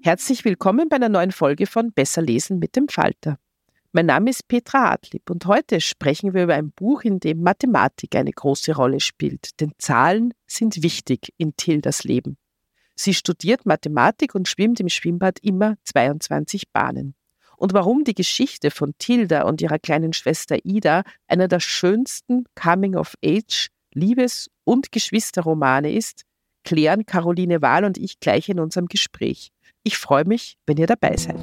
Herzlich willkommen bei einer neuen Folge von Besser lesen mit dem Falter. Mein Name ist Petra Adlib und heute sprechen wir über ein Buch, in dem Mathematik eine große Rolle spielt, denn Zahlen sind wichtig in Tildas Leben. Sie studiert Mathematik und schwimmt im Schwimmbad immer 22 Bahnen. Und warum die Geschichte von Tilda und ihrer kleinen Schwester Ida einer der schönsten Coming-of-Age, Liebes- und Geschwisterromane ist, klären Caroline Wahl und ich gleich in unserem Gespräch. Ich freue mich, wenn ihr dabei seid.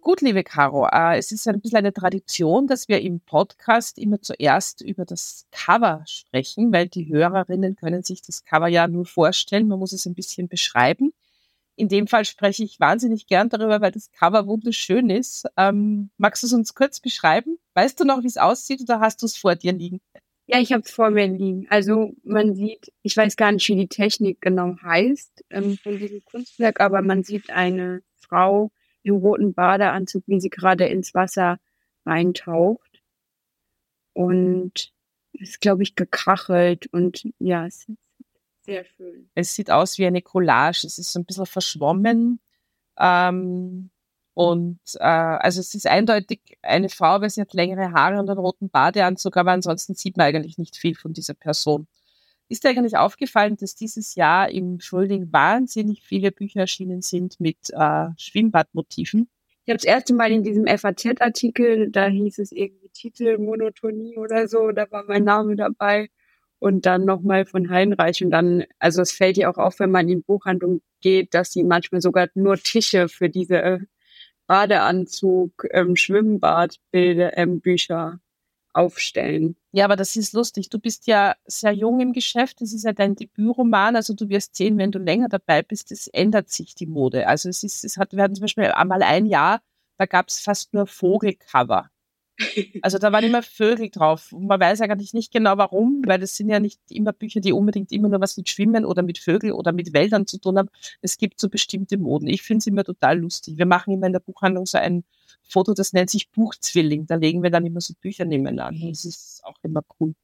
Gut, liebe Caro, äh, es ist ein bisschen eine Tradition, dass wir im Podcast immer zuerst über das Cover sprechen, weil die Hörerinnen können sich das Cover ja nur vorstellen, man muss es ein bisschen beschreiben. In dem Fall spreche ich wahnsinnig gern darüber, weil das Cover wunderschön ist. Ähm, magst du es uns kurz beschreiben? Weißt du noch, wie es aussieht oder hast du es vor dir liegen? Ja, ich habe es vor mir liegen. Also man sieht, ich weiß gar nicht, wie die Technik genau heißt ähm, von diesem Kunstwerk, aber man sieht eine Frau im roten Badeanzug, wie sie gerade ins Wasser reintaucht. Und es ist, glaube ich, gekachelt und ja, es ist sehr schön. Es sieht aus wie eine Collage. Es ist so ein bisschen verschwommen. Ähm, und äh, also es ist eindeutig eine Frau, weil sie hat längere Haare und einen roten Badeanzug, aber ansonsten sieht man eigentlich nicht viel von dieser Person. Ist dir eigentlich aufgefallen, dass dieses Jahr im Frühling wahnsinnig viele Bücher erschienen sind mit äh, Schwimmbadmotiven? Ich habe das erste Mal in diesem FAZ-Artikel, da hieß es irgendwie Titel Monotonie oder so, da war mein Name dabei. Und dann nochmal von Heinreich. Und dann, also es fällt ja auch auf, wenn man in Buchhandlungen geht, dass sie manchmal sogar nur Tische für diese Badeanzug, ähm, Schwimmbadbilder, ähm, Bücher aufstellen. Ja, aber das ist lustig. Du bist ja sehr jung im Geschäft. Das ist ja dein Debütroman. Also du wirst sehen, wenn du länger dabei bist, es ändert sich die Mode. Also es ist, es hat, wir hatten zum Beispiel einmal ein Jahr, da gab es fast nur Vogelcover. Also da waren immer Vögel drauf. Und man weiß eigentlich nicht genau warum, weil das sind ja nicht immer Bücher, die unbedingt immer nur was mit Schwimmen oder mit Vögeln oder mit Wäldern zu tun haben. Es gibt so bestimmte Moden. Ich finde es immer total lustig. Wir machen immer in der Buchhandlung so ein Foto, das nennt sich Buchzwilling. Da legen wir dann immer so Bücher nebeneinander. Das ist auch immer cool.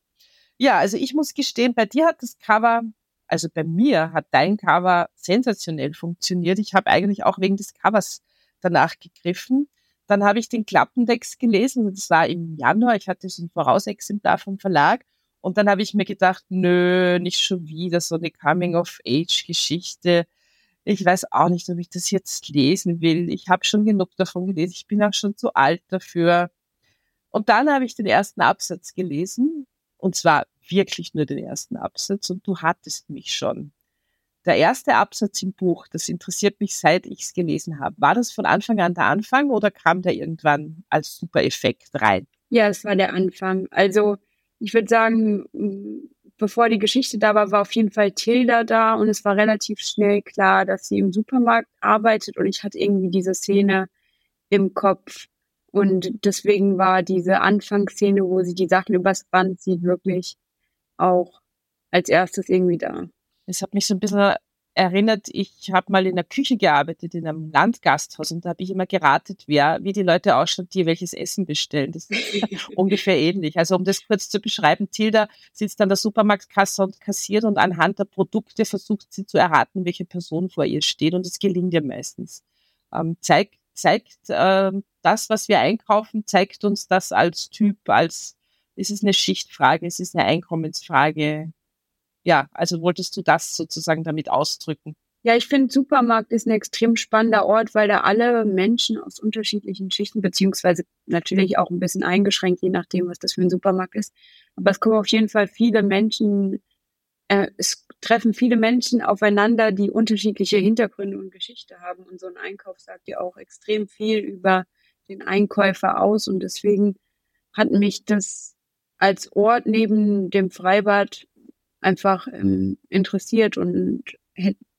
Ja, also ich muss gestehen, bei dir hat das Cover, also bei mir hat dein Cover sensationell funktioniert. Ich habe eigentlich auch wegen des Covers danach gegriffen. Dann habe ich den Klappentext gelesen, das war im Januar, ich hatte so ein Vorausexemplar vom Verlag. Und dann habe ich mir gedacht, nö, nicht schon wieder so eine Coming-of-Age-Geschichte. Ich weiß auch nicht, ob ich das jetzt lesen will. Ich habe schon genug davon gelesen. Ich bin auch schon zu alt dafür. Und dann habe ich den ersten Absatz gelesen. Und zwar wirklich nur den ersten Absatz. Und du hattest mich schon der erste Absatz im Buch, das interessiert mich, seit ich es gelesen habe. War das von Anfang an der Anfang oder kam der irgendwann als Super-Effekt rein? Ja, es war der Anfang. Also ich würde sagen, bevor die Geschichte da war, war auf jeden Fall Tilda da und es war relativ schnell klar, dass sie im Supermarkt arbeitet und ich hatte irgendwie diese Szene im Kopf. Und deswegen war diese Anfangsszene, wo sie die Sachen übers Band sieht, wirklich auch als erstes irgendwie da. Es hat mich so ein bisschen erinnert, ich habe mal in der Küche gearbeitet, in einem Landgasthaus und da habe ich immer geratet, wer, wie die Leute ausschauen, die welches Essen bestellen. Das ist ungefähr ähnlich. Also um das kurz zu beschreiben, Tilda sitzt an der Supermarktkasse und kassiert und anhand der Produkte versucht sie zu erraten, welche Person vor ihr steht und es gelingt ihr meistens. Ähm, zeigt zeigt äh, das, was wir einkaufen, zeigt uns das als Typ, als es ist eine Schichtfrage, es ist eine Einkommensfrage, ja, also wolltest du das sozusagen damit ausdrücken? Ja, ich finde, Supermarkt ist ein extrem spannender Ort, weil da alle Menschen aus unterschiedlichen Schichten, beziehungsweise natürlich auch ein bisschen eingeschränkt, je nachdem, was das für ein Supermarkt ist. Aber es kommen auf jeden Fall viele Menschen, äh, es treffen viele Menschen aufeinander, die unterschiedliche Hintergründe und Geschichte haben. Und so ein Einkauf sagt ja auch extrem viel über den Einkäufer aus. Und deswegen hat mich das als Ort neben dem Freibad einfach ähm, interessiert und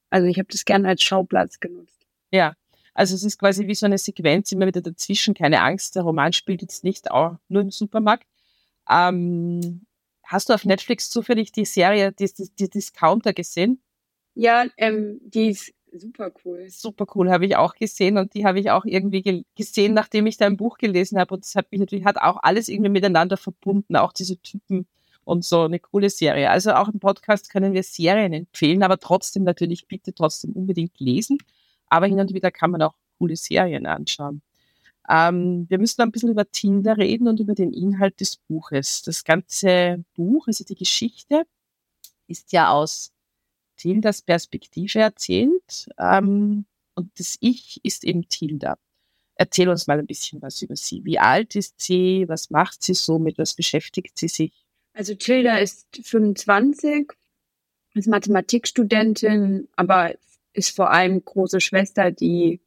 also ich habe das gerne als Schauplatz genutzt. Ja, also es ist quasi wie so eine Sequenz immer wieder dazwischen. Keine Angst, der Roman spielt jetzt nicht auch nur im Supermarkt. Ähm, hast du auf Netflix zufällig die Serie, die, die, die Discounter gesehen? Ja, ähm, die ist super cool. Super cool, habe ich auch gesehen und die habe ich auch irgendwie gesehen, nachdem ich dein Buch gelesen habe. Und das hat mich natürlich hat auch alles irgendwie miteinander verbunden, auch diese Typen und so eine coole Serie. Also auch im Podcast können wir Serien empfehlen, aber trotzdem natürlich bitte trotzdem unbedingt lesen. Aber hin und wieder kann man auch coole Serien anschauen. Ähm, wir müssen ein bisschen über Tinder reden und über den Inhalt des Buches. Das ganze Buch, also die Geschichte, ist ja aus Tilders Perspektive erzählt. Ähm, und das Ich ist eben Tilda. Erzähl uns mal ein bisschen was über sie. Wie alt ist sie? Was macht sie so? Mit was beschäftigt sie sich? Also Tilda ist 25, ist Mathematikstudentin, aber ist vor allem große Schwester, die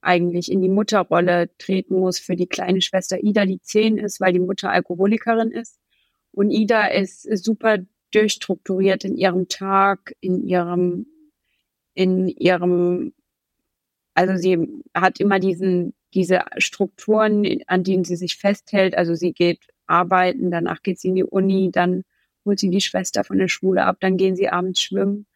eigentlich in die Mutterrolle treten muss für die kleine Schwester Ida, die zehn ist, weil die Mutter Alkoholikerin ist. Und Ida ist super durchstrukturiert in ihrem Tag, in ihrem, in ihrem, also sie hat immer diesen, diese Strukturen, an denen sie sich festhält. Also sie geht arbeiten, danach geht sie in die Uni, dann holt sie die Schwester von der Schule ab, dann gehen sie abends schwimmen.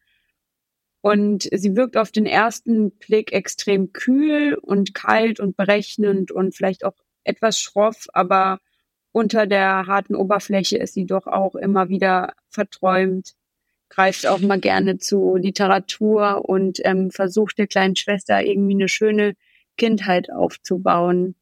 Und sie wirkt auf den ersten Blick extrem kühl und kalt und berechnend und vielleicht auch etwas schroff, aber unter der harten Oberfläche ist sie doch auch immer wieder verträumt, greift auch mal gerne zu Literatur und ähm, versucht der kleinen Schwester irgendwie eine schöne Kindheit aufzubauen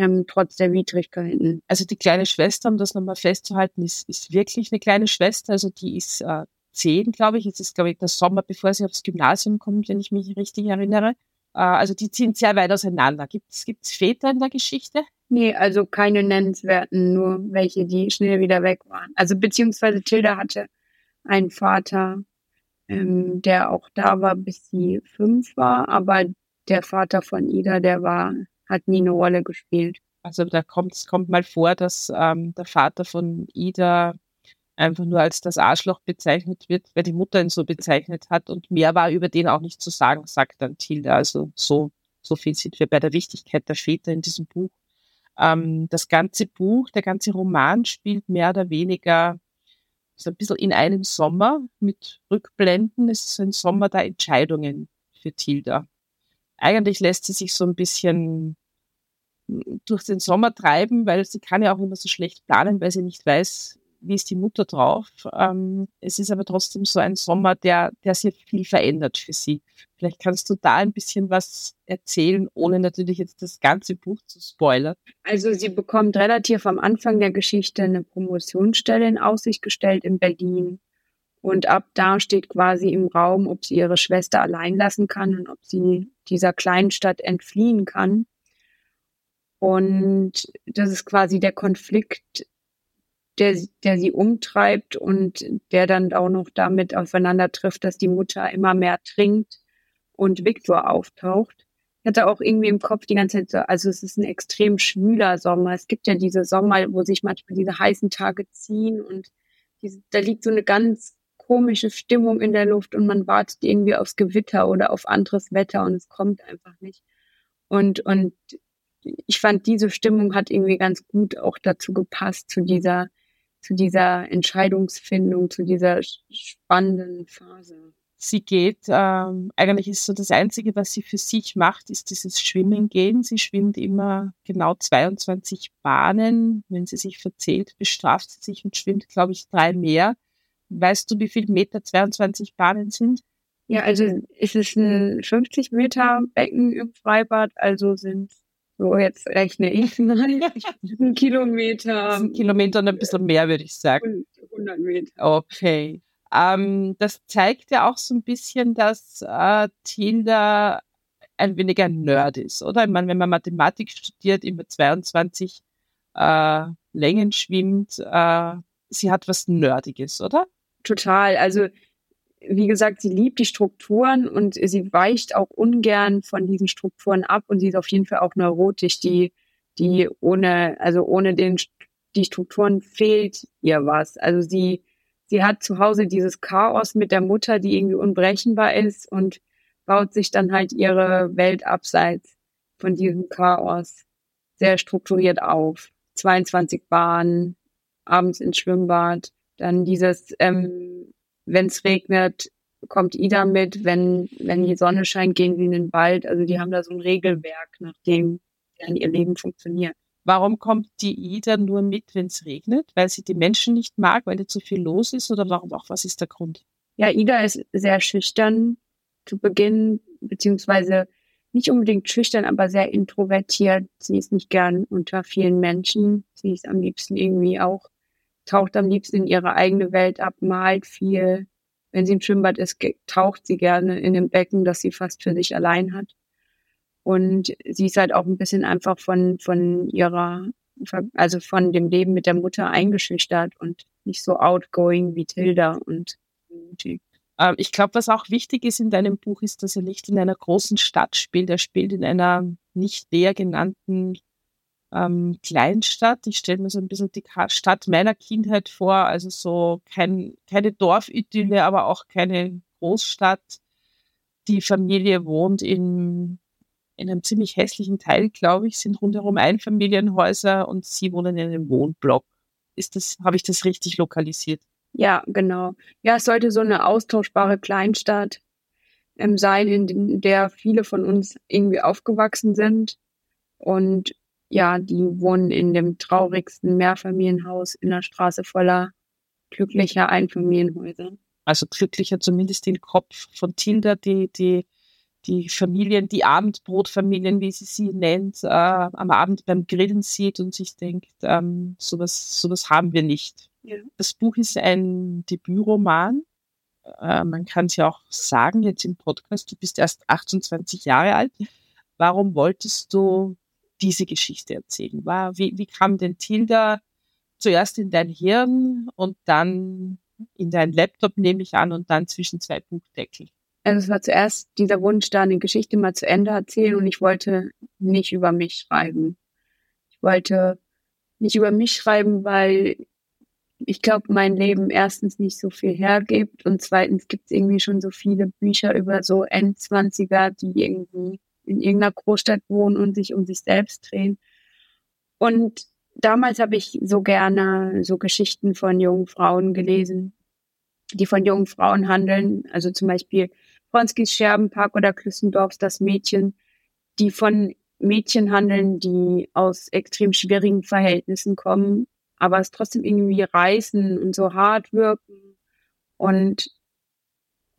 ähm, trotz der Widrigkeiten. Also die kleine Schwester, um das nochmal festzuhalten, ist, ist wirklich eine kleine Schwester. Also die ist äh, zehn, glaube ich. Jetzt ist, glaube ich, der Sommer, bevor sie aufs Gymnasium kommt, wenn ich mich richtig erinnere. Äh, also die ziehen sehr weit auseinander. Gibt es Väter in der Geschichte? Nee, also keine nennenswerten, nur welche, die schnell wieder weg waren. Also beziehungsweise Tilda hatte einen Vater, ähm, der auch da war, bis sie fünf war, aber der Vater von Ida, der war hat nie eine Rolle gespielt. Also da kommt es kommt mal vor, dass ähm, der Vater von Ida einfach nur als das Arschloch bezeichnet wird, weil die Mutter ihn so bezeichnet hat und mehr war über den auch nicht zu sagen, sagt dann Tilda. Also so, so viel sind wir bei der Wichtigkeit der Väter in diesem Buch. Ähm, das ganze Buch, der ganze Roman spielt mehr oder weniger so ein bisschen in einem Sommer mit Rückblenden. Es ist ein Sommer der Entscheidungen für Tilda. Eigentlich lässt sie sich so ein bisschen durch den Sommer treiben, weil sie kann ja auch immer so schlecht planen, weil sie nicht weiß, wie ist die Mutter drauf. Ähm, es ist aber trotzdem so ein Sommer, der, der sehr viel verändert für sie. Vielleicht kannst du da ein bisschen was erzählen, ohne natürlich jetzt das ganze Buch zu spoilern. Also sie bekommt relativ am Anfang der Geschichte eine Promotionsstelle in Aussicht gestellt in Berlin. Und ab da steht quasi im Raum, ob sie ihre Schwester allein lassen kann und ob sie dieser kleinen Stadt entfliehen kann. Und das ist quasi der Konflikt, der, der sie umtreibt und der dann auch noch damit aufeinander trifft, dass die Mutter immer mehr trinkt und Viktor auftaucht. Ich hatte auch irgendwie im Kopf die ganze Zeit so, also es ist ein extrem schwüler Sommer. Es gibt ja diese Sommer, wo sich manchmal diese heißen Tage ziehen und diese, da liegt so eine ganz komische Stimmung in der Luft und man wartet irgendwie aufs Gewitter oder auf anderes Wetter und es kommt einfach nicht. Und, und ich fand, diese Stimmung hat irgendwie ganz gut auch dazu gepasst, zu dieser, zu dieser Entscheidungsfindung, zu dieser spannenden Phase. Sie geht, ähm, eigentlich ist so das Einzige, was sie für sich macht, ist dieses Schwimmen gehen. Sie schwimmt immer genau 22 Bahnen. Wenn sie sich verzählt, bestraft sie sich und schwimmt, glaube ich, drei mehr. Weißt du, wie viel Meter 22 Bahnen sind? Ja, also es ist ein 50 Meter Becken im Freibad, also sind so jetzt rechne ich ein Kilometer. Ein Kilometer und ein bisschen mehr, würde ich sagen. 100 Meter. Okay. Ähm, das zeigt ja auch so ein bisschen, dass äh, Tilda ein wenig ein Nerd ist, oder? Ich meine, wenn man Mathematik studiert, immer 22 äh, Längen schwimmt, äh, sie hat was Nerdiges, oder? Total. Also, wie gesagt, sie liebt die Strukturen und sie weicht auch ungern von diesen Strukturen ab und sie ist auf jeden Fall auch neurotisch, die, die ohne, also ohne den, die Strukturen fehlt ihr was. Also sie, sie hat zu Hause dieses Chaos mit der Mutter, die irgendwie unberechenbar ist und baut sich dann halt ihre Welt abseits von diesem Chaos sehr strukturiert auf. 22 Bahnen, abends ins Schwimmbad, dann dieses, ähm, wenn es regnet, kommt Ida mit, wenn, wenn die Sonne scheint, gehen sie in den Wald. Also die haben da so ein Regelwerk, nach dem dann ihr Leben funktioniert. Warum kommt die Ida nur mit, wenn es regnet? Weil sie die Menschen nicht mag, weil da zu viel los ist oder warum auch? Was ist der Grund? Ja, Ida ist sehr schüchtern zu Beginn, beziehungsweise nicht unbedingt schüchtern, aber sehr introvertiert. Sie ist nicht gern unter vielen Menschen. Sie ist am liebsten irgendwie auch, taucht am liebsten in ihre eigene Welt ab, malt viel. Wenn sie im Schwimmbad ist, taucht sie gerne in dem Becken, das sie fast für sich allein hat. Und sie ist halt auch ein bisschen einfach von, von ihrer, also von dem Leben mit der Mutter eingeschüchtert und nicht so outgoing wie Tilda und mutig. Ähm, ich glaube, was auch wichtig ist in deinem Buch, ist, dass er nicht in einer großen Stadt spielt. Er spielt in einer nicht näher genannten ähm, Kleinstadt. Ich stelle mir so ein bisschen die Stadt meiner Kindheit vor, also so kein, keine Dorfidylle, aber auch keine Großstadt. Die Familie wohnt in in einem ziemlich hässlichen Teil, glaube ich, sind rundherum Einfamilienhäuser und sie wohnen in einem Wohnblock. Ist das, habe ich das richtig lokalisiert? Ja, genau. Ja, es sollte so eine austauschbare Kleinstadt ähm, sein, in der viele von uns irgendwie aufgewachsen sind. Und ja, die wohnen in dem traurigsten Mehrfamilienhaus in der Straße voller glücklicher Einfamilienhäuser. Also glücklicher zumindest den Kopf von Tilda, die, die die Familien, die Abendbrotfamilien, wie sie sie nennt, äh, am Abend beim Grillen sieht und sich denkt, ähm, sowas, sowas haben wir nicht. Ja. Das Buch ist ein Debütroman. Äh, man kann es ja auch sagen jetzt im Podcast, du bist erst 28 Jahre alt. Warum wolltest du diese Geschichte erzählen? War, wie, wie kam denn Tilda zuerst in dein Hirn und dann in dein Laptop, nehme ich an, und dann zwischen zwei Buchdeckel? Also es war zuerst dieser Wunsch, da eine Geschichte mal zu Ende erzählen und ich wollte nicht über mich schreiben. Ich wollte nicht über mich schreiben, weil ich glaube, mein Leben erstens nicht so viel hergibt und zweitens gibt es irgendwie schon so viele Bücher über so Endzwanziger, die irgendwie in irgendeiner Großstadt wohnen und sich um sich selbst drehen. Und damals habe ich so gerne so Geschichten von jungen Frauen gelesen, die von jungen Frauen handeln. Also zum Beispiel Bronskis Scherbenpark oder Klüssendorfs Das Mädchen, die von Mädchen handeln, die aus extrem schwierigen Verhältnissen kommen, aber es trotzdem irgendwie reißen und so hart wirken und,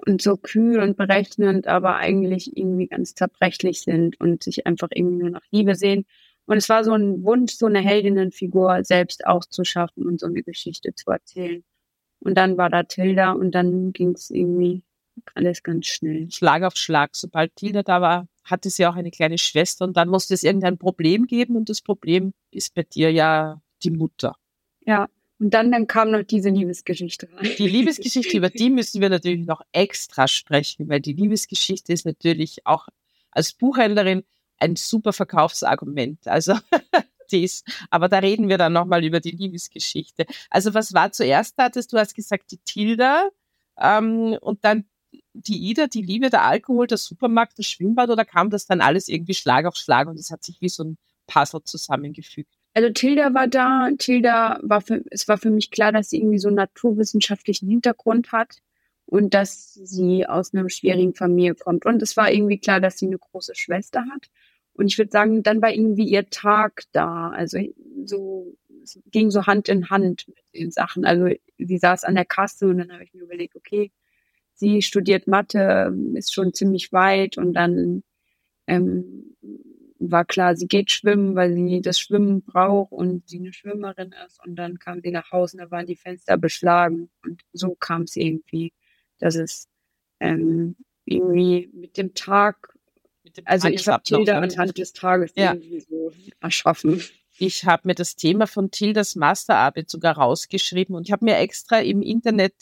und so kühl und berechnend, aber eigentlich irgendwie ganz zerbrechlich sind und sich einfach irgendwie nur nach Liebe sehen. Und es war so ein Wunsch, so eine Heldinnenfigur selbst auszuschaffen und so eine Geschichte zu erzählen. Und dann war da Tilda und dann ging es irgendwie alles ganz schnell. Schlag auf Schlag. Sobald Tilda da war, hatte sie auch eine kleine Schwester und dann musste es irgendein Problem geben und das Problem ist bei dir ja die Mutter. Ja, und dann, dann kam noch diese Liebesgeschichte. Die Liebesgeschichte, über die müssen wir natürlich noch extra sprechen, weil die Liebesgeschichte ist natürlich auch als Buchhändlerin ein super Verkaufsargument. Also dies. Aber da reden wir dann nochmal über die Liebesgeschichte. Also was war zuerst hattest? Du hast gesagt, die Tilda ähm, und dann die Ida, die Liebe, der Alkohol, der Supermarkt, das Schwimmbad oder kam das dann alles irgendwie Schlag auf Schlag und es hat sich wie so ein Puzzle zusammengefügt? Also Tilda war da, Tilda war für, es war für mich klar, dass sie irgendwie so einen naturwissenschaftlichen Hintergrund hat und dass sie aus einer schwierigen Familie kommt. Und es war irgendwie klar, dass sie eine große Schwester hat. Und ich würde sagen, dann war irgendwie ihr Tag da. Also so, es ging so Hand in Hand mit den Sachen. Also sie saß an der Kasse und dann habe ich mir überlegt, okay, sie studiert Mathe, ist schon ziemlich weit und dann ähm, war klar, sie geht schwimmen, weil sie das Schwimmen braucht und sie eine Schwimmerin ist. Und dann kam sie nach Hause und da waren die Fenster beschlagen. Und so kam es irgendwie, dass es ähm, irgendwie mit dem Tag, mit dem also ich habe Tilda anhand des Tages ja. irgendwie so erschaffen. Ich habe mir das Thema von Tildas Masterarbeit sogar rausgeschrieben und ich habe mir extra im Internet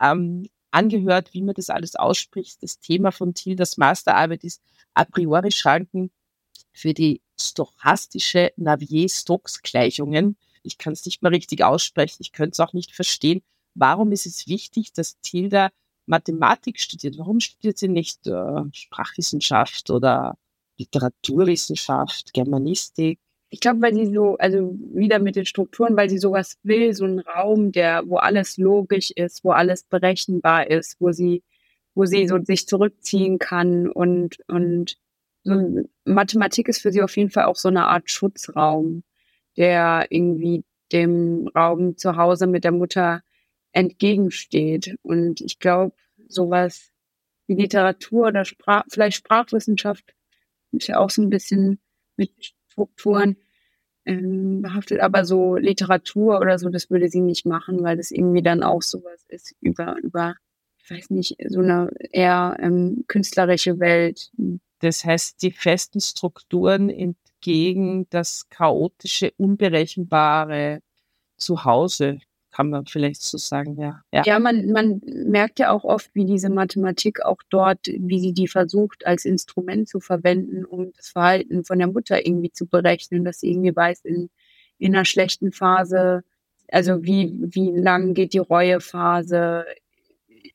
ähm, angehört, wie man das alles ausspricht. Das Thema von Tildas Masterarbeit ist a priori Schranken für die stochastische Navier-Stokes-Gleichungen. Ich kann es nicht mal richtig aussprechen, ich könnte es auch nicht verstehen. Warum ist es wichtig, dass Tilda Mathematik studiert? Warum studiert sie nicht äh, Sprachwissenschaft oder Literaturwissenschaft, Germanistik? Ich glaube, weil sie so, also wieder mit den Strukturen, weil sie sowas will, so einen Raum, der, wo alles logisch ist, wo alles berechenbar ist, wo sie, wo sie so sich zurückziehen kann und, und so Mathematik ist für sie auf jeden Fall auch so eine Art Schutzraum, der irgendwie dem Raum zu Hause mit der Mutter entgegensteht. Und ich glaube, sowas wie Literatur oder Sprach, vielleicht Sprachwissenschaft ist ja auch so ein bisschen mit Strukturen ähm, behaftet, aber so Literatur oder so, das würde sie nicht machen, weil das irgendwie dann auch sowas ist über, über, ich weiß nicht, so eine eher ähm, künstlerische Welt, das heißt, die festen Strukturen entgegen das chaotische, unberechenbare Zuhause, kann man vielleicht so sagen, ja. Ja, ja man, man merkt ja auch oft, wie diese Mathematik auch dort, wie sie die versucht, als Instrument zu verwenden, um das Verhalten von der Mutter irgendwie zu berechnen, dass sie irgendwie weiß, in, in einer schlechten Phase, also wie, wie lang geht die Reuephase,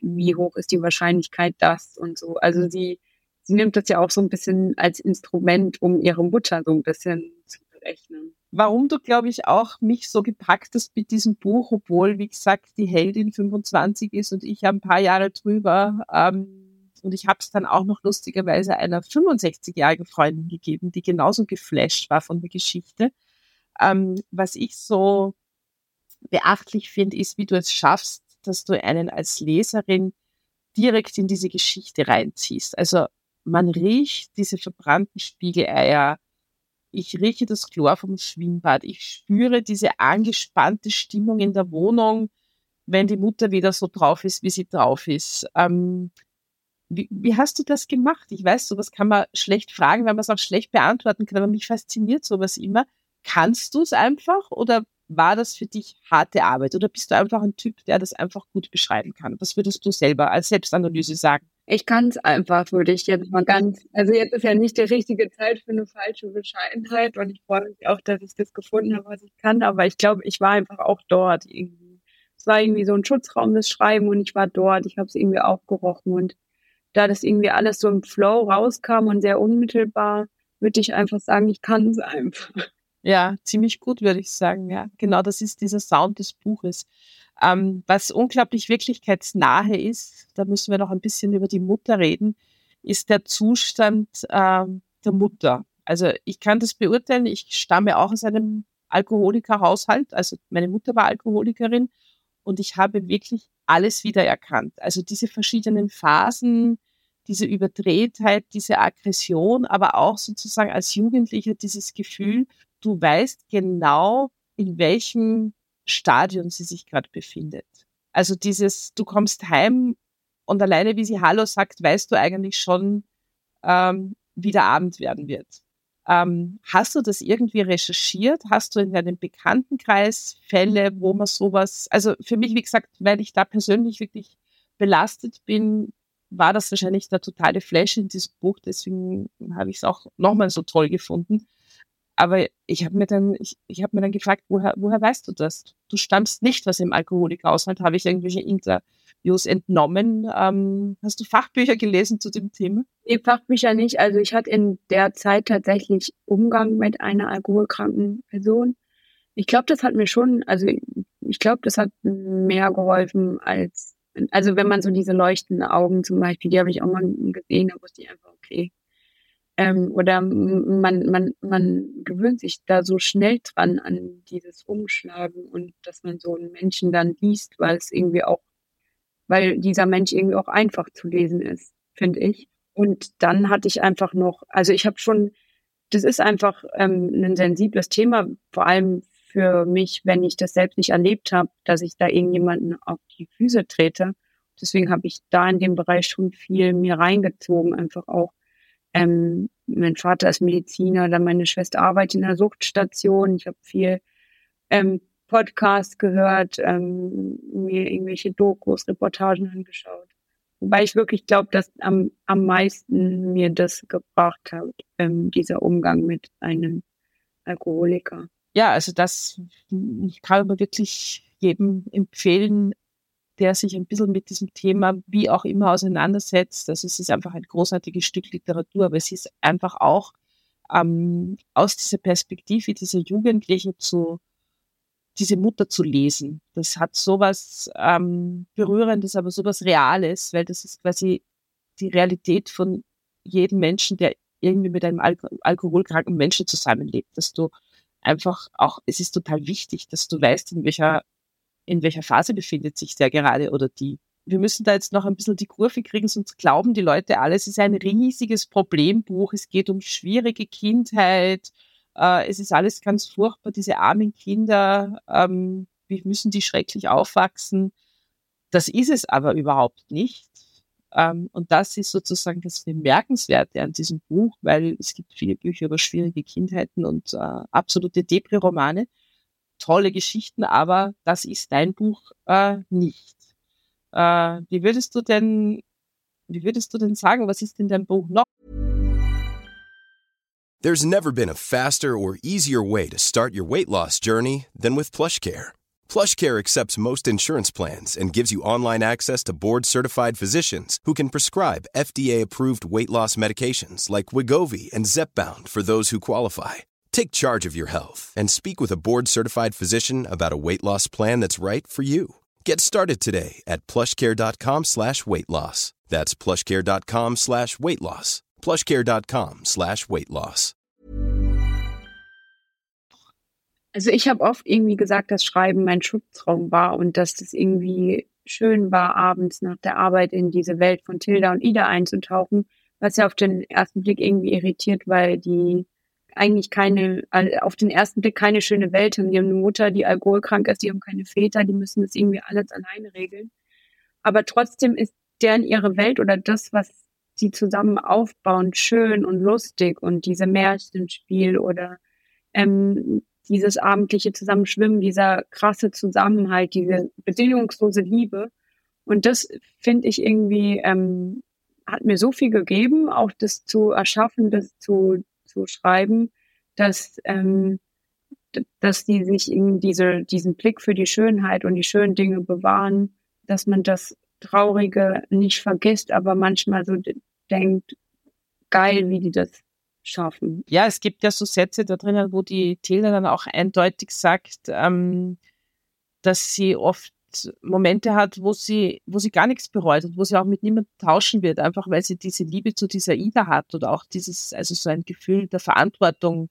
wie hoch ist die Wahrscheinlichkeit das und so. Also sie, sie nimmt das ja auch so ein bisschen als Instrument, um ihre Mutter so ein bisschen zu berechnen. Warum du, glaube ich, auch mich so gepackt hast mit diesem Buch, obwohl, wie gesagt, die Heldin 25 ist und ich ein paar Jahre drüber. Ähm, und ich habe es dann auch noch lustigerweise einer 65-jährigen Freundin gegeben, die genauso geflasht war von der Geschichte. Ähm, was ich so beachtlich finde, ist, wie du es schaffst, dass du einen als Leserin direkt in diese Geschichte reinziehst. Also man riecht diese verbrannten Spiegeleier. Ich rieche das Chlor vom Schwimmbad. Ich spüre diese angespannte Stimmung in der Wohnung, wenn die Mutter wieder so drauf ist, wie sie drauf ist. Ähm, wie, wie, hast du das gemacht? Ich weiß, sowas kann man schlecht fragen, weil man es auch schlecht beantworten kann, aber mich fasziniert sowas immer. Kannst du es einfach oder war das für dich harte Arbeit oder bist du einfach ein Typ, der das einfach gut beschreiben kann? Was würdest du selber als Selbstanalyse sagen? Ich kann es einfach, würde ich jetzt mal ganz, also jetzt ist ja nicht die richtige Zeit für eine falsche Bescheidenheit und ich freue mich auch, dass ich das gefunden habe, was ich kann, aber ich glaube, ich war einfach auch dort irgendwie. Es war irgendwie so ein Schutzraum, das Schreiben und ich war dort, ich habe es irgendwie aufgerochen und da das irgendwie alles so im Flow rauskam und sehr unmittelbar, würde ich einfach sagen, ich kann es einfach. Ja, ziemlich gut, würde ich sagen. Ja, genau, das ist dieser Sound des Buches. Ähm, was unglaublich wirklichkeitsnahe ist, da müssen wir noch ein bisschen über die Mutter reden, ist der Zustand ähm, der Mutter. Also ich kann das beurteilen, ich stamme auch aus einem Alkoholikerhaushalt, also meine Mutter war Alkoholikerin und ich habe wirklich alles wiedererkannt. Also diese verschiedenen Phasen, diese Überdrehtheit, diese Aggression, aber auch sozusagen als Jugendlicher dieses Gefühl, du weißt genau, in welchem Stadion sie sich gerade befindet. Also dieses, du kommst heim und alleine wie sie Hallo sagt, weißt du eigentlich schon, ähm, wie der Abend werden wird. Ähm, hast du das irgendwie recherchiert? Hast du in deinem Bekanntenkreis Fälle, wo man sowas, also für mich, wie gesagt, weil ich da persönlich wirklich belastet bin, war das wahrscheinlich der totale Flash in diesem Buch, deswegen habe ich es auch nochmal so toll gefunden. Aber ich habe mir dann, ich, ich habe mir dann gefragt, woher, woher weißt du das? Du stammst nicht aus dem Alkoholikhaushalt, habe ich irgendwelche Interviews entnommen. Ähm, hast du Fachbücher gelesen zu dem Thema? Nee, Fachbücher nicht. Also ich hatte in der Zeit tatsächlich Umgang mit einer alkoholkranken Person. Ich glaube, das hat mir schon, also ich glaube, das hat mehr geholfen als Also wenn man so diese leuchtenden Augen zum Beispiel, die habe ich auch mal gesehen, da wusste ich einfach, okay. Ähm, oder man, man, man gewöhnt sich da so schnell dran an dieses Umschlagen und dass man so einen Menschen dann liest, weil es irgendwie auch, weil dieser Mensch irgendwie auch einfach zu lesen ist, finde ich. Und dann hatte ich einfach noch, also ich habe schon, das ist einfach ähm, ein sensibles Thema, vor allem für mich, wenn ich das selbst nicht erlebt habe, dass ich da irgendjemanden auf die Füße trete. Deswegen habe ich da in dem Bereich schon viel mir reingezogen, einfach auch. Ähm, mein Vater ist Mediziner, dann meine Schwester arbeitet in der Suchtstation. Ich habe viel ähm, Podcast gehört, ähm, mir irgendwelche Dokus, Reportagen angeschaut. Wobei ich wirklich glaube, dass am, am meisten mir das gebracht hat, ähm, dieser Umgang mit einem Alkoholiker ja, also das ich kann aber wirklich jedem empfehlen, der sich ein bisschen mit diesem Thema wie auch immer auseinandersetzt. Also es ist einfach ein großartiges Stück Literatur, aber es ist einfach auch ähm, aus dieser Perspektive dieser Jugendlichen zu diese Mutter zu lesen. Das hat sowas ähm, Berührendes, aber sowas Reales, weil das ist quasi die Realität von jedem Menschen, der irgendwie mit einem Al alkoholkranken Menschen zusammenlebt, dass du einfach auch, es ist total wichtig, dass du weißt, in welcher, in welcher Phase befindet sich der gerade oder die. Wir müssen da jetzt noch ein bisschen die Kurve kriegen, sonst glauben die Leute alle, es ist ein riesiges Problembuch, es geht um schwierige Kindheit, äh, es ist alles ganz furchtbar, diese armen Kinder, ähm, wie müssen die schrecklich aufwachsen. Das ist es aber überhaupt nicht. Ähm, und das ist sozusagen das Bemerkenswerte an diesem Buch, weil es gibt viele Bücher über schwierige Kindheiten und äh, absolute Depri-Romane. Tolle Geschichten, aber das ist dein Buch äh, nicht. Äh, wie würdest du denn, wie würdest du denn sagen, was ist in deinem Buch noch? There's never been a faster or easier way to start your weight loss journey than with PlushCare. PlushCare accepts most insurance plans and gives you online access to board-certified physicians who can prescribe FDA-approved weight loss medications like Wigovi and Zepbound for those who qualify. Take charge of your health and speak with a board-certified physician about a weight loss plan that's right for you. Get started today at plushcare.com slash weight loss. That's plushcare.com slash weight loss. plushcare.com slash weight loss. Also ich habe oft irgendwie gesagt, dass Schreiben mein Schutzraum war und dass das irgendwie schön war, abends nach der Arbeit in diese Welt von Tilda und Ida einzutauchen, was ja auf den ersten Blick irgendwie irritiert, weil die eigentlich keine, auf den ersten Blick keine schöne Welt haben. Die haben eine Mutter, die alkoholkrank ist, die haben keine Väter, die müssen das irgendwie alles alleine regeln. Aber trotzdem ist deren ihre Welt oder das, was sie zusammen aufbauen, schön und lustig und diese Märchenspiel oder ähm, dieses abendliche Zusammenschwimmen, dieser krasse Zusammenhalt, diese bedingungslose Liebe. Und das finde ich irgendwie, ähm, hat mir so viel gegeben, auch das zu erschaffen, das zu, zu schreiben, dass, ähm, dass die sich in diese, diesen Blick für die Schönheit und die schönen Dinge bewahren, dass man das Traurige nicht vergisst, aber manchmal so denkt, geil, wie die das schaffen. Ja, es gibt ja so Sätze da drinnen, wo die Tilda dann auch eindeutig sagt, ähm, dass sie oft Momente hat, wo sie, wo sie gar nichts bereut und wo sie auch mit niemandem tauschen wird, einfach weil sie diese Liebe zu dieser Ida hat oder auch dieses, also so ein Gefühl der Verantwortung.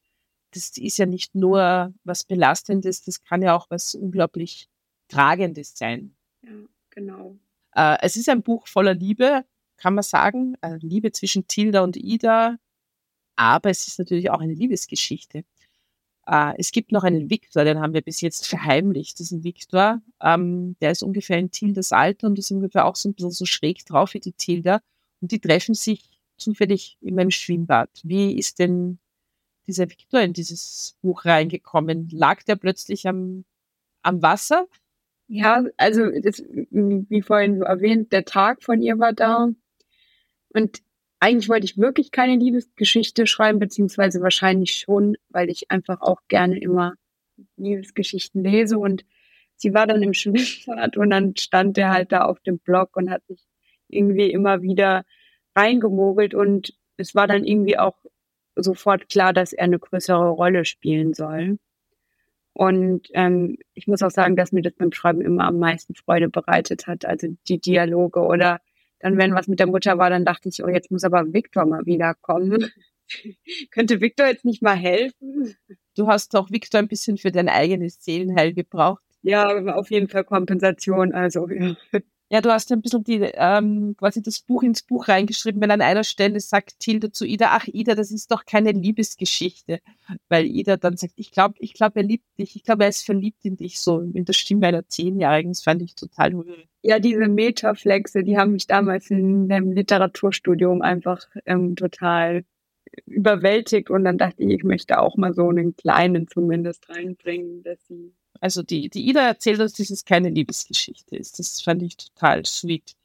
Das ist ja nicht nur was Belastendes, das kann ja auch was unglaublich Tragendes sein. Ja, genau. Äh, es ist ein Buch voller Liebe, kann man sagen. Äh, Liebe zwischen Tilda und Ida, aber es ist natürlich auch eine Liebesgeschichte. Äh, es gibt noch einen Viktor, den haben wir bis jetzt verheimlicht, diesen Viktor. Ähm, der ist ungefähr in Tildas Alter und ist ungefähr auch so ein bisschen so schräg drauf wie die Tilda. Und die treffen sich zufällig in meinem Schwimmbad. Wie ist denn dieser Viktor in dieses Buch reingekommen? Lag der plötzlich am, am Wasser? Ja, also das, wie vorhin erwähnt, der Tag von ihr war da. Und eigentlich wollte ich wirklich keine Liebesgeschichte schreiben, beziehungsweise wahrscheinlich schon, weil ich einfach auch gerne immer Liebesgeschichten lese. Und sie war dann im Schwimmbad und dann stand er halt da auf dem Blog und hat sich irgendwie immer wieder reingemogelt und es war dann irgendwie auch sofort klar, dass er eine größere Rolle spielen soll. Und ähm, ich muss auch sagen, dass mir das beim Schreiben immer am meisten Freude bereitet hat. Also die Dialoge oder dann, wenn was mit der Mutter war, dann dachte ich, oh, jetzt muss aber Viktor mal wiederkommen. Könnte Viktor jetzt nicht mal helfen? Du hast auch Viktor ein bisschen für dein eigenes Seelenheil gebraucht. Ja, auf jeden Fall Kompensation. Also ja. Ja, du hast ja ein bisschen die, ähm, quasi das Buch ins Buch reingeschrieben, wenn an einer Stelle sagt Tilda zu Ida, ach Ida, das ist doch keine Liebesgeschichte. Weil Ida dann sagt, ich glaube, ich glaube, er liebt dich, ich glaube, er ist verliebt in dich, so in der Stimme einer Zehnjährigen. Das fand ich total rührend. Ja, diese Metaflexe, die haben mich damals in dem Literaturstudium einfach ähm, total überwältigt und dann dachte ich, ich möchte auch mal so einen kleinen zumindest reinbringen, dass sie also die, die Ida erzählt uns, dass es keine Liebesgeschichte ist. Das fand ich total sweet.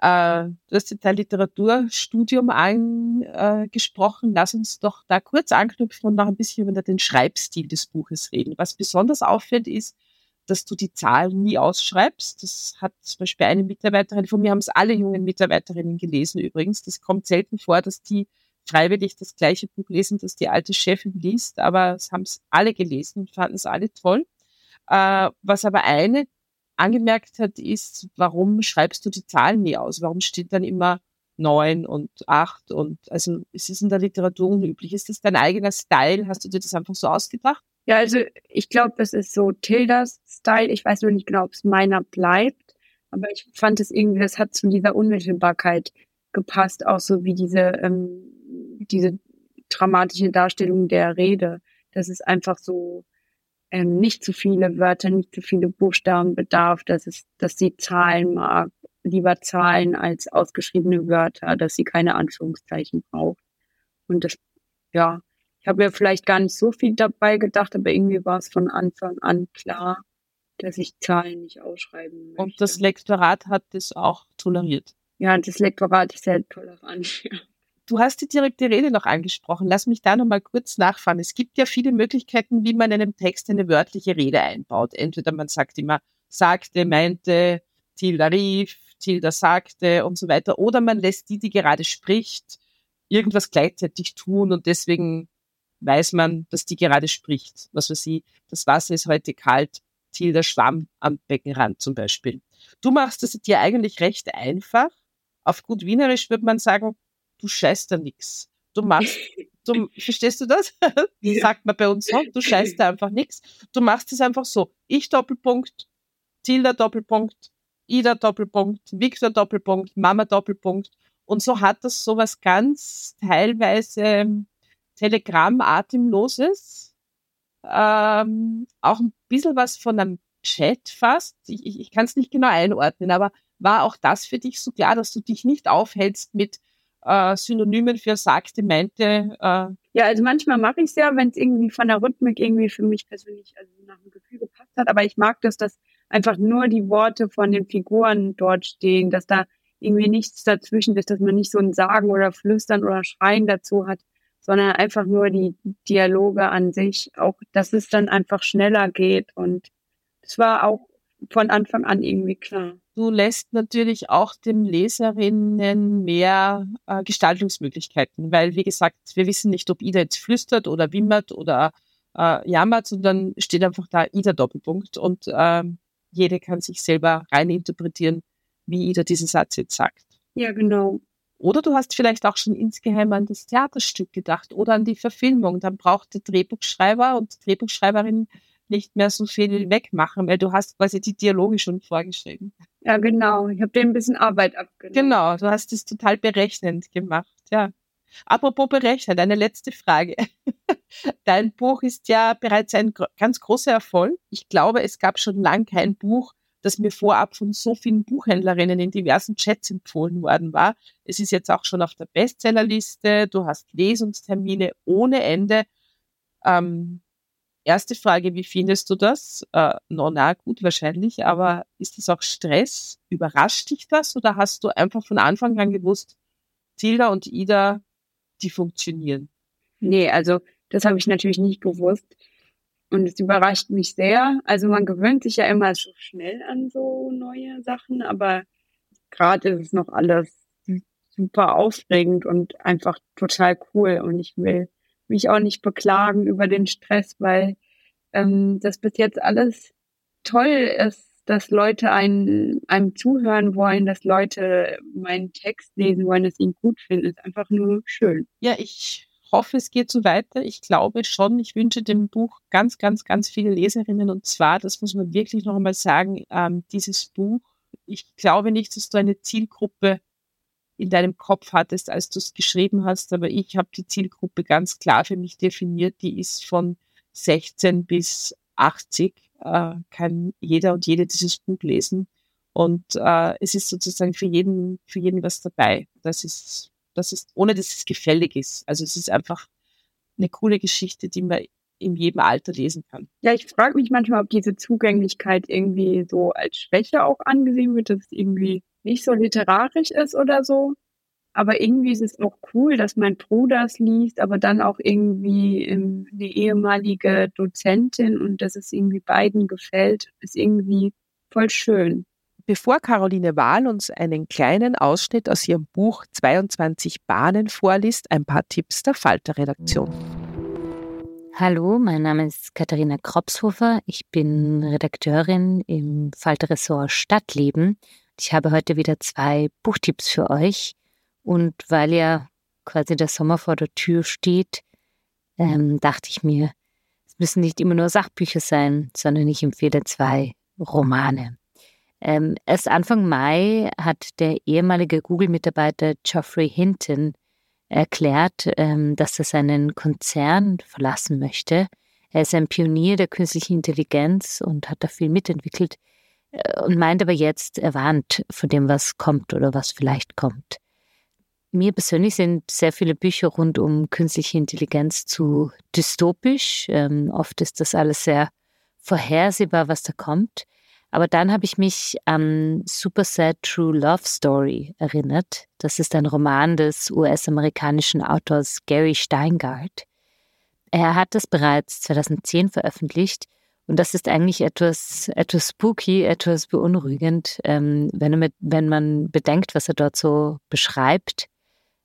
Äh, du hast jetzt dein Literaturstudium angesprochen. Lass uns doch da kurz anknüpfen und noch ein bisschen über den Schreibstil des Buches reden. Was besonders auffällt, ist, dass du die Zahlen nie ausschreibst. Das hat zum Beispiel eine Mitarbeiterin, von mir haben es alle jungen Mitarbeiterinnen gelesen übrigens. Das kommt selten vor, dass die freiwillig das gleiche Buch lesen, das die alte Chefin liest, aber es haben es alle gelesen und fanden es alle toll. Äh, was aber eine angemerkt hat, ist, warum schreibst du die Zahlen nie aus? Warum steht dann immer neun und acht und also es ist in der Literatur unüblich. Ist das dein eigener Style? Hast du dir das einfach so ausgedacht? Ja, also ich glaube, das ist so Tildas Style. Ich weiß nur nicht genau, ob es meiner bleibt, aber ich fand es irgendwie, das hat zu dieser Unmittelbarkeit gepasst, auch so wie diese, ähm, diese dramatische Darstellung der Rede. Das ist einfach so, ähm, nicht zu viele Wörter, nicht zu viele Buchstaben bedarf, dass es, dass sie Zahlen mag, lieber Zahlen als ausgeschriebene Wörter, dass sie keine Anführungszeichen braucht. Und das, ja, ich habe ja vielleicht gar nicht so viel dabei gedacht, aber irgendwie war es von Anfang an klar, dass ich Zahlen nicht ausschreiben möchte. Und das Lektorat hat das auch toleriert. Ja, das Lektorat ist sehr tolerant. Du hast die direkte Rede noch angesprochen. Lass mich da noch mal kurz nachfahren. Es gibt ja viele Möglichkeiten, wie man in einem Text eine wörtliche Rede einbaut. Entweder man sagt immer sagte, meinte, Tilda rief, Tilda sagte und so weiter. Oder man lässt die, die gerade spricht, irgendwas gleichzeitig tun und deswegen weiß man, dass die gerade spricht. Was weiß ich, das Wasser ist heute kalt, Tilda schwamm am Beckenrand zum Beispiel. Du machst es dir eigentlich recht einfach. Auf gut Wienerisch würde man sagen, du scheißt da nix. Du machst, du, verstehst du das? Sagt man bei uns so, du scheißt da einfach nix. Du machst es einfach so. Ich Doppelpunkt, Tilda Doppelpunkt, Ida Doppelpunkt, Victor Doppelpunkt, Mama Doppelpunkt. Und so hat das so was ganz teilweise Telegramm-Atemloses. Ähm, auch ein bisschen was von einem Chat fast. Ich, ich, ich kann es nicht genau einordnen, aber war auch das für dich so klar, dass du dich nicht aufhältst mit äh, Synonymen für sagte, meinte. Äh. Ja, also manchmal mache ich es ja, wenn es irgendwie von der Rhythmik irgendwie für mich persönlich also nach dem Gefühl gepasst hat. Aber ich mag das, dass einfach nur die Worte von den Figuren dort stehen, dass da irgendwie nichts dazwischen ist, dass man nicht so ein Sagen oder Flüstern oder Schreien dazu hat, sondern einfach nur die Dialoge an sich, auch dass es dann einfach schneller geht. Und es war auch von Anfang an irgendwie klar. Du lässt natürlich auch den Leserinnen mehr äh, Gestaltungsmöglichkeiten, weil, wie gesagt, wir wissen nicht, ob Ida jetzt flüstert oder wimmert oder äh, jammert, sondern steht einfach da Ida Doppelpunkt und äh, jede kann sich selber reininterpretieren, wie Ida diesen Satz jetzt sagt. Ja, genau. Oder du hast vielleicht auch schon insgeheim an das Theaterstück gedacht oder an die Verfilmung. Dann braucht der Drehbuchschreiber und die Drehbuchschreiberin nicht mehr so viel wegmachen, weil du hast quasi die Dialoge schon vorgeschrieben. Ja, genau. Ich habe dir ein bisschen Arbeit abgenommen. Genau, du hast es total berechnend gemacht, ja. Apropos berechnet, eine letzte Frage. Dein Buch ist ja bereits ein ganz großer Erfolg. Ich glaube, es gab schon lange kein Buch, das mir vorab von so vielen Buchhändlerinnen in diversen Chats empfohlen worden war. Es ist jetzt auch schon auf der Bestsellerliste. Du hast Lesungstermine ohne Ende. Ähm, Erste Frage, wie findest du das? Äh, no, na, gut, wahrscheinlich, aber ist das auch Stress? Überrascht dich das oder hast du einfach von Anfang an gewusst, Tilda und Ida, die funktionieren? Nee, also das habe ich natürlich nicht gewusst. Und es überrascht mich sehr. Also man gewöhnt sich ja immer so schnell an so neue Sachen, aber gerade ist es noch alles super aufregend und einfach total cool. Und ich will mich auch nicht beklagen über den Stress, weil ähm, dass bis jetzt alles toll ist, dass Leute einen, einem zuhören wollen, dass Leute meinen Text lesen wollen, dass sie ihn gut finden, ist einfach nur schön. Ja, ich hoffe, es geht so weiter. Ich glaube schon, ich wünsche dem Buch ganz, ganz, ganz viele Leserinnen. Und zwar, das muss man wirklich noch einmal sagen, ähm, dieses Buch, ich glaube nicht, dass du eine Zielgruppe in deinem Kopf hattest, als du es geschrieben hast, aber ich habe die Zielgruppe ganz klar für mich definiert. Die ist von 16 bis 80 äh, kann jeder und jede dieses Buch lesen. Und äh, es ist sozusagen für jeden, für jeden was dabei. Das ist, das ist, ohne dass es gefällig ist. Also es ist einfach eine coole Geschichte, die man in jedem Alter lesen kann. Ja, ich frage mich manchmal, ob diese Zugänglichkeit irgendwie so als Schwäche auch angesehen wird, dass es irgendwie nicht so literarisch ist oder so. Aber irgendwie ist es auch cool, dass mein Bruder es liest, aber dann auch irgendwie ähm, eine ehemalige Dozentin und dass es irgendwie beiden gefällt, ist irgendwie voll schön. Bevor Caroline Wahl uns einen kleinen Ausschnitt aus ihrem Buch 22 Bahnen vorliest, ein paar Tipps der Falter-Redaktion. Hallo, mein Name ist Katharina Kropshofer. Ich bin Redakteurin im Falter-Ressort Stadtleben. Ich habe heute wieder zwei Buchtipps für euch. Und weil ja quasi der Sommer vor der Tür steht, ähm, dachte ich mir, es müssen nicht immer nur Sachbücher sein, sondern ich empfehle zwei Romane. Ähm, erst Anfang Mai hat der ehemalige Google-Mitarbeiter Geoffrey Hinton erklärt, ähm, dass er seinen Konzern verlassen möchte. Er ist ein Pionier der künstlichen Intelligenz und hat da viel mitentwickelt und meint aber jetzt, er warnt vor dem, was kommt oder was vielleicht kommt. Mir persönlich sind sehr viele Bücher rund um künstliche Intelligenz zu dystopisch. Ähm, oft ist das alles sehr vorhersehbar, was da kommt. Aber dann habe ich mich an Super Sad True Love Story erinnert. Das ist ein Roman des US-amerikanischen Autors Gary Steingart. Er hat das bereits 2010 veröffentlicht und das ist eigentlich etwas, etwas spooky, etwas beunruhigend, ähm, wenn, mit, wenn man bedenkt, was er dort so beschreibt.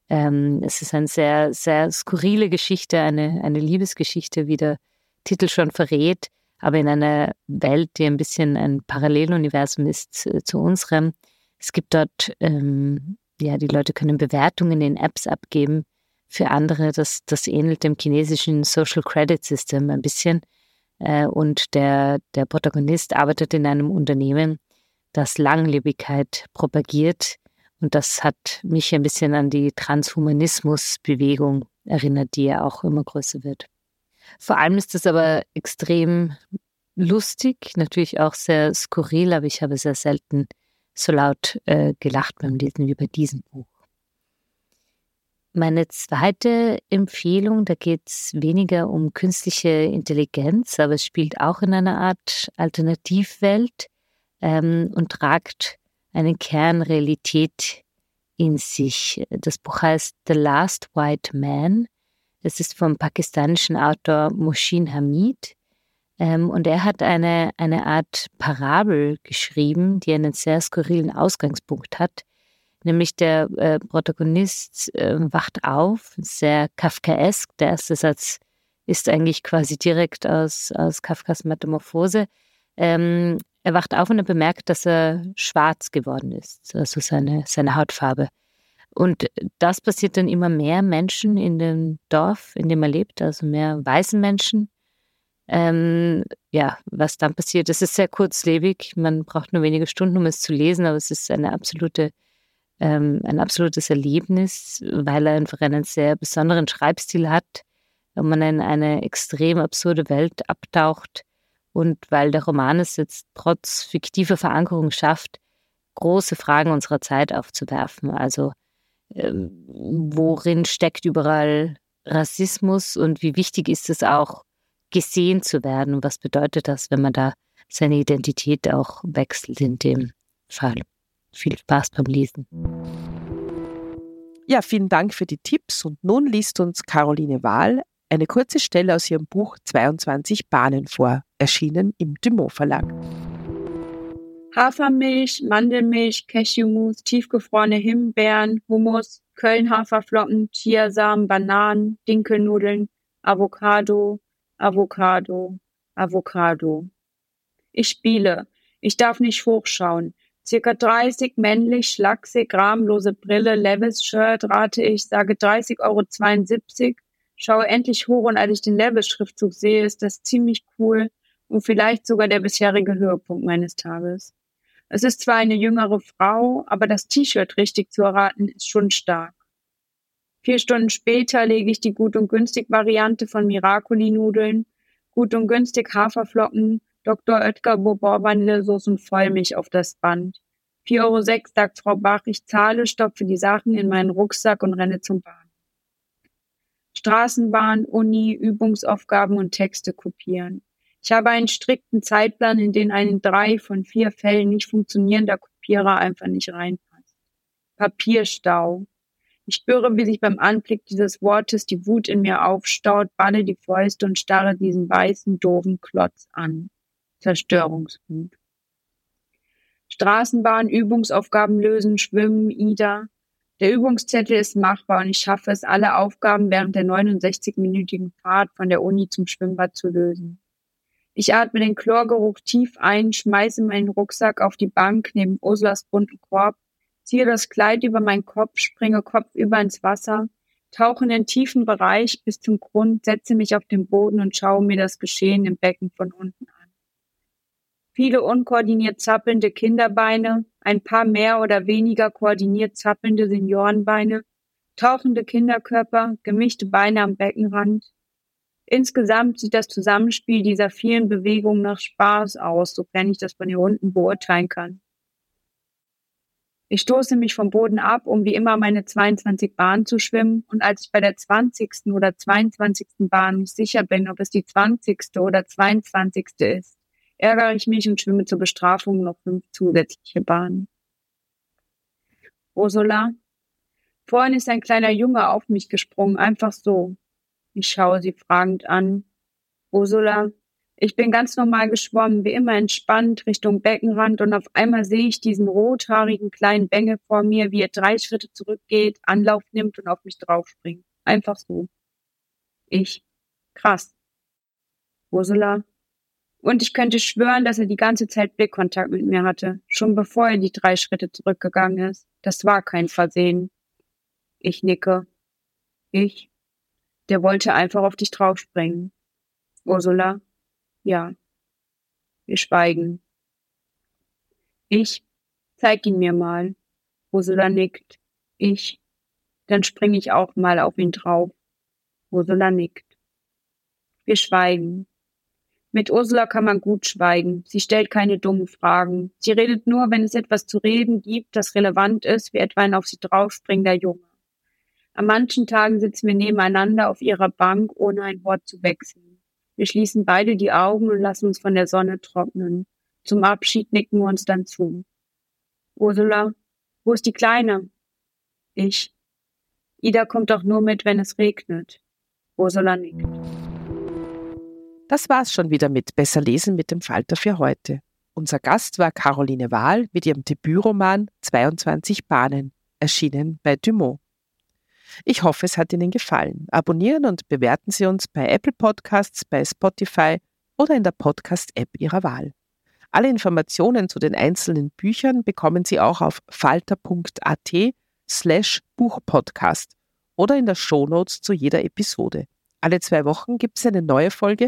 Ähm, es ist eine sehr, sehr skurrile Geschichte, eine, eine Liebesgeschichte, wie der Titel schon verrät, aber in einer Welt, die ein bisschen ein Paralleluniversum ist äh, zu unserem. Es gibt dort, ähm, ja, die Leute können Bewertungen in Apps abgeben für andere. Das, das ähnelt dem chinesischen Social Credit System ein bisschen. Äh, und der, der Protagonist arbeitet in einem Unternehmen, das Langlebigkeit propagiert und das hat mich ein bisschen an die Transhumanismus-Bewegung erinnert, die ja auch immer größer wird. Vor allem ist es aber extrem lustig, natürlich auch sehr skurril, aber ich habe sehr selten so laut äh, gelacht beim Lesen wie bei diesem Buch. Meine zweite Empfehlung, da geht es weniger um künstliche Intelligenz, aber es spielt auch in einer Art Alternativwelt ähm, und tragt eine Kernrealität in sich. Das Buch heißt The Last White Man. Es ist vom pakistanischen Autor Moshin Hamid. Ähm, und er hat eine, eine Art Parabel geschrieben, die einen sehr skurrilen Ausgangspunkt hat. Nämlich der äh, Protagonist äh, wacht auf, sehr kafkaesk. Der erste Satz ist eigentlich quasi direkt aus, aus Kafkas Metamorphose. Ähm, er wacht auf und er bemerkt, dass er schwarz geworden ist, also seine, seine Hautfarbe. Und das passiert dann immer mehr Menschen in dem Dorf, in dem er lebt, also mehr weißen Menschen. Ähm, ja, was dann passiert, es ist sehr kurzlebig. Man braucht nur wenige Stunden, um es zu lesen, aber es ist eine absolute, ähm, ein absolutes Erlebnis, weil er einfach einen sehr besonderen Schreibstil hat und man in eine extrem absurde Welt abtaucht und weil der Roman es jetzt trotz fiktiver Verankerung schafft, große Fragen unserer Zeit aufzuwerfen. Also äh, worin steckt überall Rassismus und wie wichtig ist es auch, gesehen zu werden? Und was bedeutet das, wenn man da seine Identität auch wechselt in dem Fall? Viel Spaß beim Lesen. Ja, vielen Dank für die Tipps. Und nun liest uns Caroline Wahl eine kurze Stelle aus ihrem Buch 22 Bahnen vor, erschienen im Dumont Verlag. Hafermilch, Mandelmilch, Cashewmus, tiefgefrorene Himbeeren, Hummus, Köln-Haferflocken, Chiasamen, Bananen, Dinkelnudeln, Avocado, Avocado, Avocado. Ich spiele. Ich darf nicht hochschauen. Circa 30 männlich, schlaksig, rahmlose Brille, Levis-Shirt, rate ich, sage 30,72 Euro. Schaue endlich hoch und als ich den Levis-Schriftzug sehe, ist das ziemlich cool und vielleicht sogar der bisherige Höhepunkt meines Tages. Es ist zwar eine jüngere Frau, aber das T-Shirt richtig zu erraten ist schon stark. Vier Stunden später lege ich die gut und günstig Variante von Miracoli-Nudeln, gut und günstig Haferflocken, Dr. Oetker Bourbon Vanillesoße und Vollmilch auf das Band. 4,06 Euro sagt Frau Bach, ich zahle, stopfe die Sachen in meinen Rucksack und renne zum Bahn. Straßenbahn, Uni, Übungsaufgaben und Texte kopieren. Ich habe einen strikten Zeitplan, in den einen drei von vier Fällen nicht funktionierender Kopierer einfach nicht reinpasst. Papierstau. Ich spüre, wie sich beim Anblick dieses Wortes die Wut in mir aufstaut, balle die Fäuste und starre diesen weißen, doofen Klotz an. Zerstörungswut. Straßenbahn, Übungsaufgaben lösen, schwimmen, Ida. Der Übungszettel ist machbar und ich schaffe es, alle Aufgaben während der 69-minütigen Fahrt von der Uni zum Schwimmbad zu lösen. Ich atme den Chlorgeruch tief ein, schmeiße meinen Rucksack auf die Bank neben Ursulas bunten Korb ziehe das Kleid über meinen Kopf, springe kopfüber ins Wasser, tauche in den tiefen Bereich bis zum Grund, setze mich auf den Boden und schaue mir das Geschehen im Becken von unten an. Viele unkoordiniert zappelnde Kinderbeine, ein paar mehr oder weniger koordiniert zappelnde Seniorenbeine, tauchende Kinderkörper, gemischte Beine am Beckenrand. Insgesamt sieht das Zusammenspiel dieser vielen Bewegungen nach Spaß aus, sofern ich das von hier unten beurteilen kann. Ich stoße mich vom Boden ab, um wie immer meine 22 Bahnen zu schwimmen. Und als ich bei der 20. oder 22. Bahn nicht sicher bin, ob es die 20. oder 22. ist, ärgere ich mich und schwimme zur Bestrafung noch fünf zusätzliche Bahnen. Ursula, vorhin ist ein kleiner Junge auf mich gesprungen, einfach so. Ich schaue sie fragend an. Ursula, ich bin ganz normal geschwommen, wie immer entspannt Richtung Beckenrand und auf einmal sehe ich diesen rothaarigen kleinen Bengel vor mir, wie er drei Schritte zurückgeht, Anlauf nimmt und auf mich draufspringt. Einfach so. Ich. Krass. Ursula. Und ich könnte schwören, dass er die ganze Zeit Blickkontakt mit mir hatte, schon bevor er die drei Schritte zurückgegangen ist. Das war kein Versehen. Ich nicke. Ich. Der wollte einfach auf dich draufspringen. Ursula. Ja. Wir schweigen. Ich. Zeig ihn mir mal. Ursula nickt. Ich. Dann springe ich auch mal auf ihn drauf. Ursula nickt. Wir schweigen. Mit Ursula kann man gut schweigen. Sie stellt keine dummen Fragen. Sie redet nur, wenn es etwas zu reden gibt, das relevant ist, wie etwa ein auf sie draufspringender Junge. An manchen Tagen sitzen wir nebeneinander auf ihrer Bank, ohne ein Wort zu wechseln. Wir schließen beide die Augen und lassen uns von der Sonne trocknen. Zum Abschied nicken wir uns dann zu. Ursula, wo ist die Kleine? Ich. Ida kommt doch nur mit, wenn es regnet. Ursula nickt. Das war's schon wieder mit Besser lesen mit dem Falter für heute. Unser Gast war Caroline Wahl mit ihrem Debütroman 22 Bahnen, erschienen bei Dumont. Ich hoffe, es hat Ihnen gefallen. Abonnieren und bewerten Sie uns bei Apple Podcasts, bei Spotify oder in der Podcast-App Ihrer Wahl. Alle Informationen zu den einzelnen Büchern bekommen Sie auch auf falter.at slash Buchpodcast oder in der Shownotes zu jeder Episode. Alle zwei Wochen gibt es eine neue Folge.